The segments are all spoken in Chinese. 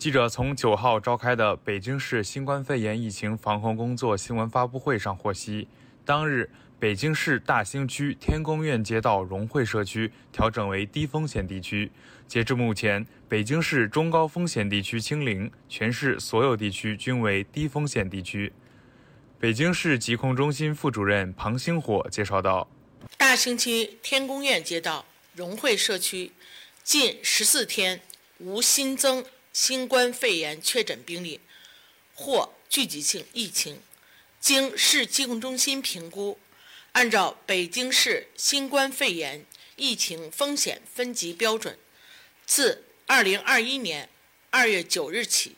记者从九号召开的北京市新冠肺炎疫情防控工作新闻发布会上获悉，当日北京市大兴区天宫苑街道融汇社区调整为低风险地区。截至目前，北京市中高风险地区清零，全市所有地区均为低风险地区。北京市疾控中心副主任庞星火介绍道：“大兴区天宫苑街道融汇社区近十四天无新增。”新冠肺炎确诊病例或聚集性疫情，经市疾控中心评估，按照北京市新冠肺炎疫情风险分级标准，自2021年2月9日起，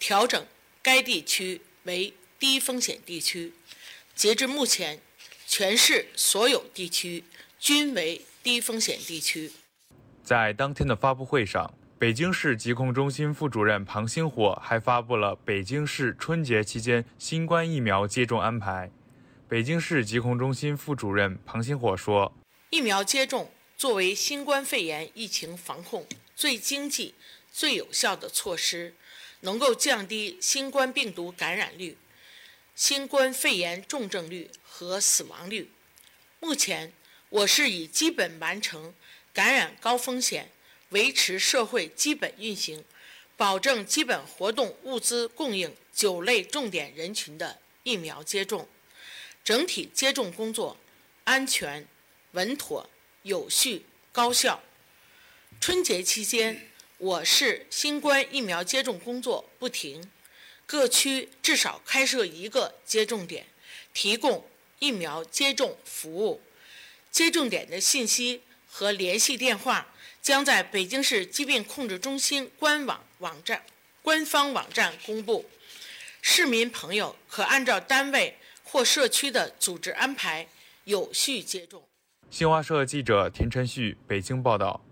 调整该地区为低风险地区。截至目前，全市所有地区均为低风险地区。在当天的发布会上。北京市疾控中心副主任庞星火还发布了北京市春节期间新冠疫苗接种安排。北京市疾控中心副主任庞星火说：“疫苗接种作为新冠肺炎疫情防控最经济、最有效的措施，能够降低新冠病毒感染率、新冠肺炎重症率和死亡率。目前，我市已基本完成感染高风险。”维持社会基本运行，保证基本活动物资供应九类重点人群的疫苗接种，整体接种工作安全、稳妥、有序、高效。春节期间，我市新冠疫苗接种工作不停，各区至少开设一个接种点，提供疫苗接种服务。接种点的信息和联系电话。将在北京市疾病控制中心官网网站、官方网站公布，市民朋友可按照单位或社区的组织安排有序接种。新华社记者田晨旭北京报道。